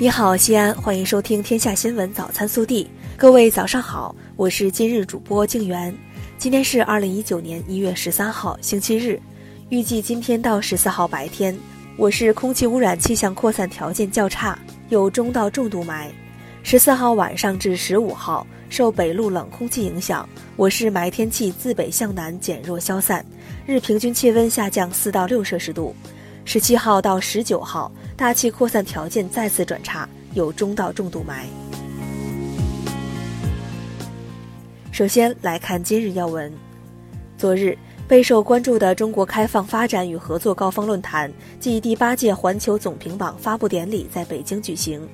你好，西安，欢迎收听《天下新闻早餐速递》。各位早上好，我是今日主播静媛。今天是二零一九年一月十三号，星期日。预计今天到十四号白天，我市空气污染气象扩散条件较差，有中到重度霾。十四号晚上至十五号，受北陆冷空气影响，我市霾天气自北向南减弱消散，日平均气温下降四到六摄氏度。十七号到十九号，大气扩散条件再次转差，有中到重度霾。首先来看今日要闻。昨日备受关注的中国开放发展与合作高峰论坛暨第八届环球总评榜发布典礼在北京举行。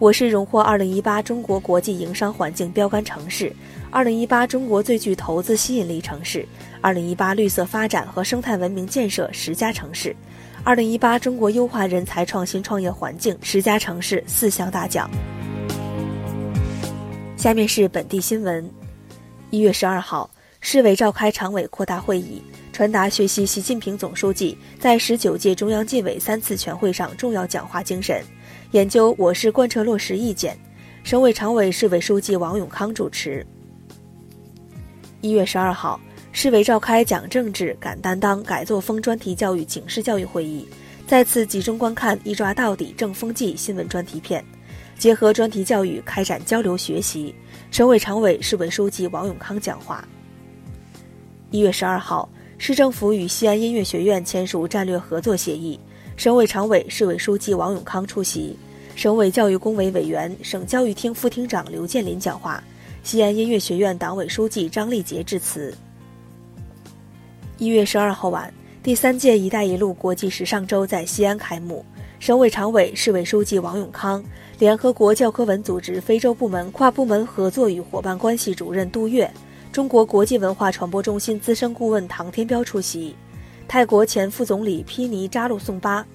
我市荣获二零一八中国国际营商环境标杆城市、二零一八中国最具投资吸引力城市、二零一八绿色发展和生态文明建设十佳城市。二零一八中国优化人才创新创业环境十佳城市四项大奖。下面是本地新闻。一月十二号，市委召开常委扩大会议，传达学习习近平总书记在十九届中央纪委三次全会上重要讲话精神，研究我市贯彻落实意见。省委常委、市委书记王永康主持。一月十二号。市委召开讲政治、敢担当、改作风专题教育警示教育会议，再次集中观看“一抓到底、正风纪”新闻专题片，结合专题教育开展交流学习。省委常委、市委书记王永康讲话。一月十二号，市政府与西安音乐学院签署战略合作协议，省委常委、市委书记王永康出席，省委教育工委委员、省教育厅副厅长刘建林讲话，西安音乐学院党委书记张立杰致辞。一月十二号晚，第三届“一带一路”国际时尚周在西安开幕。省委常委、市委书记王永康，联合国教科文组织非洲部门跨部门合作与伙伴关系主任杜月，中国国际文化传播中心资深顾问唐天彪出席。泰国前副总理披尼扎路颂巴，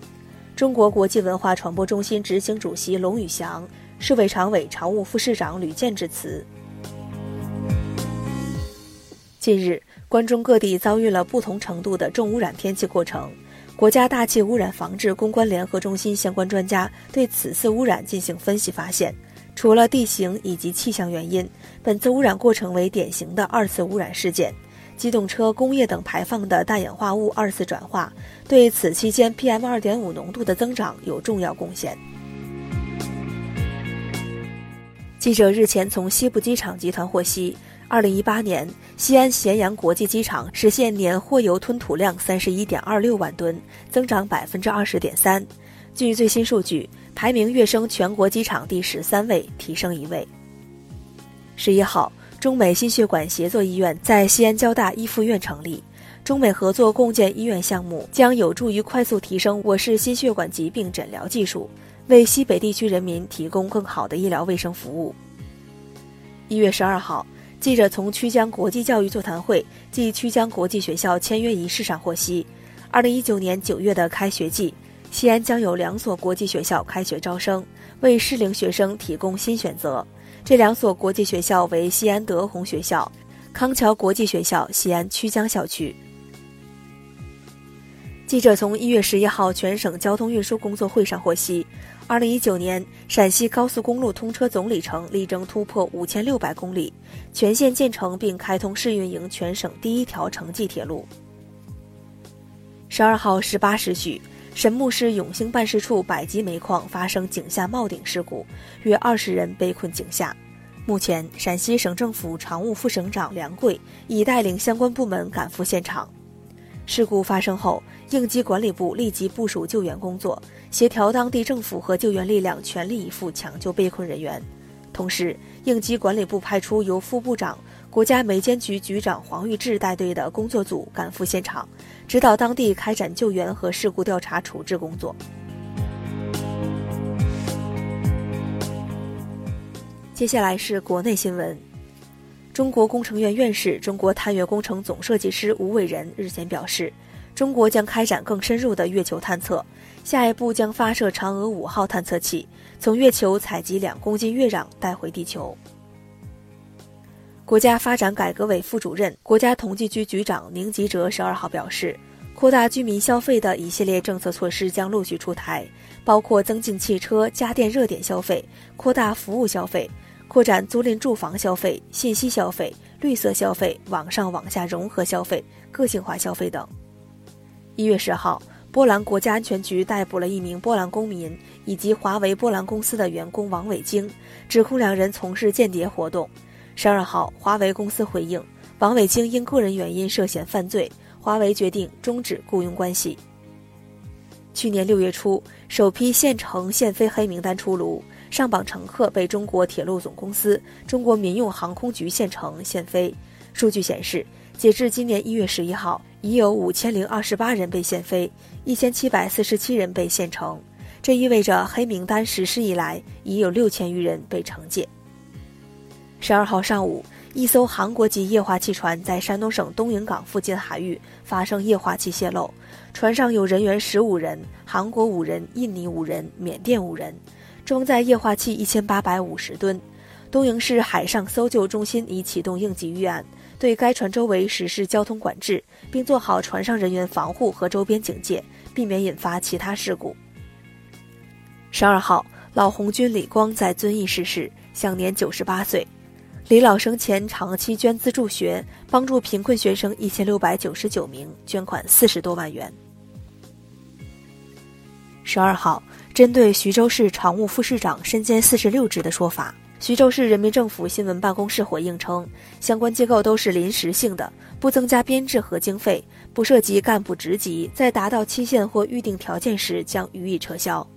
中国国际文化传播中心执行主席龙宇翔，市委常委、常务副市长吕健致辞。近日。关中各地遭遇了不同程度的重污染天气过程，国家大气污染防治攻关联合中心相关专家对此次污染进行分析，发现，除了地形以及气象原因，本次污染过程为典型的二次污染事件，机动车、工业等排放的氮氧化物二次转化，对此期间 PM 二点五浓度的增长有重要贡献。记者日前从西部机场集团获悉。二零一八年，西安咸阳国际机场实现年货油吞吐量三十一点二六万吨，增长百分之二十点三。据最新数据，排名跃升全国机场第十三位，提升一位。十一号，中美心血管协作医院在西安交大一附院成立，中美合作共建医院项目将有助于快速提升我市心血管疾病诊疗技术，为西北地区人民提供更好的医疗卫生服务。一月十二号。记者从曲江国际教育座谈会暨曲江国际学校签约仪式上获悉，二零一九年九月的开学季，西安将有两所国际学校开学招生，为适龄学生提供新选择。这两所国际学校为西安德宏学校、康桥国际学校西安曲江校区。记者从一月十一号全省交通运输工作会上获悉。二零一九年，陕西高速公路通车总里程力争突破五千六百公里，全线建成并开通试运营全省第一条城际铁路。十二号十八时许，神木市永兴办事处百吉煤矿发生井下冒顶事故，约二十人被困井下。目前，陕西省政府常务副省长梁贵已带领相关部门赶赴现场。事故发生后，应急管理部立即部署救援工作，协调当地政府和救援力量，全力以赴抢救被困人员。同时，应急管理部派出由副部长、国家煤监局局长黄玉志带队的工作组赶赴现场，指导当地开展救援和事故调查处置工作。接下来是国内新闻。中国工程院院士、中国探月工程总设计师吴伟仁日前表示，中国将开展更深入的月球探测，下一步将发射嫦娥五号探测器，从月球采集两公斤月壤带回地球。国家发展改革委副主任、国家统计局局长宁吉喆十二号表示，扩大居民消费的一系列政策措施将陆续出台，包括增进汽车、家电热点消费，扩大服务消费，扩展租赁住房消费、信息消费、绿色消费、网上网下融合消费、个性化消费等。一月十号，波兰国家安全局逮捕了一名波兰公民以及华为波兰公司的员工王伟京，指控两人从事间谍活动。十二号，华为公司回应，王伟京因个人原因涉嫌犯罪。华为决定终止雇佣关系。去年六月初，首批县城限飞黑名单出炉，上榜乘客被中国铁路总公司、中国民用航空局限乘限飞。数据显示，截至今年一月十一号，已有五千零二十八人被限飞，一千七百四十七人被限乘。这意味着黑名单实施以来，已有六千余人被惩戒。十二号上午。一艘韩国籍液化气船在山东省东营港附近海域发生液化气泄漏，船上有人员十五人，韩国五人，印尼五人，缅甸五人，装载液化气一千八百五十吨。东营市海上搜救中心已启动应急预案，对该船周围实施交通管制，并做好船上人员防护和周边警戒，避免引发其他事故。十二号，老红军李光在遵义逝世，享年九十八岁。李老生前长期捐资助学，帮助贫困学生一千六百九十九名，捐款四十多万元。十二号，针对徐州市常务副市长身兼四十六职的说法，徐州市人民政府新闻办公室回应称，相关机构都是临时性的，不增加编制和经费，不涉及干部职级，在达到期限或预定条件时将予以撤销。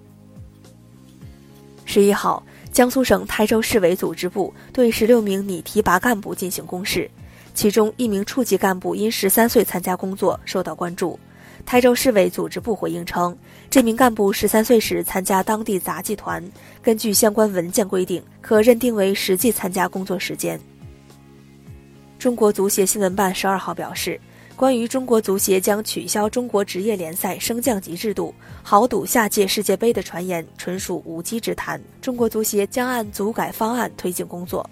十一号。江苏省台州市委组织部对十六名拟提拔干部进行公示，其中一名处级干部因十三岁参加工作受到关注。台州市委组织部回应称，这名干部十三岁时参加当地杂技团，根据相关文件规定，可认定为实际参加工作时间。中国足协新闻办十二号表示。关于中国足协将取消中国职业联赛升降级制度、豪赌下届世界杯的传言，纯属无稽之谈。中国足协将按足改方案推进工作。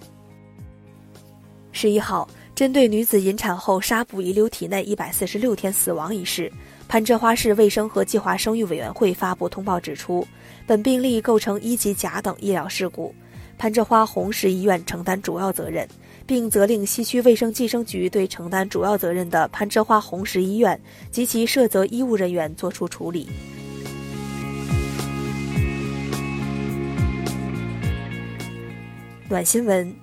十一号，针对女子引产后纱布遗留体内一百四十六天死亡一事，攀枝花市卫生和计划生育委员会发布通报指出，本病例构成一级甲等医疗事故，攀枝花红石医院承担主要责任。并责令西区卫生计生局对承担主要责任的攀枝花红石医院及其涉责医务人员作出处理。暖新闻：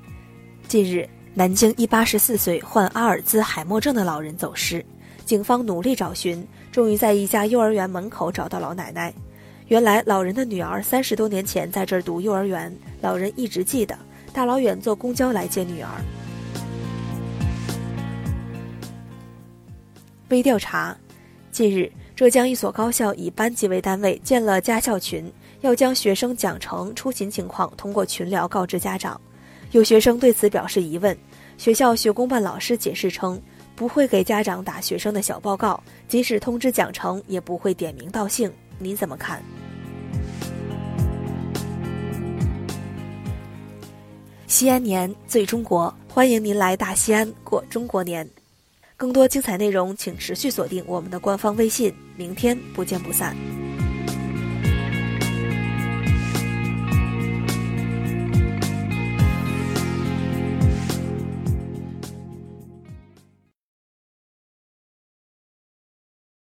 近日，南京一八十四岁患阿尔兹海默症的老人走失，警方努力找寻，终于在一家幼儿园门口找到老奶奶。原来，老人的女儿三十多年前在这儿读幼儿园，老人一直记得。大老远坐公交来接女儿。微调查：近日，浙江一所高校以班级为单位建了家校群，要将学生奖惩、出勤情况通过群聊告知家长。有学生对此表示疑问，学校学工办老师解释称，不会给家长打学生的小报告，即使通知奖惩，也不会点名道姓。你怎么看？西安年最中国，欢迎您来大西安过中国年。更多精彩内容，请持续锁定我们的官方微信。明天不见不散。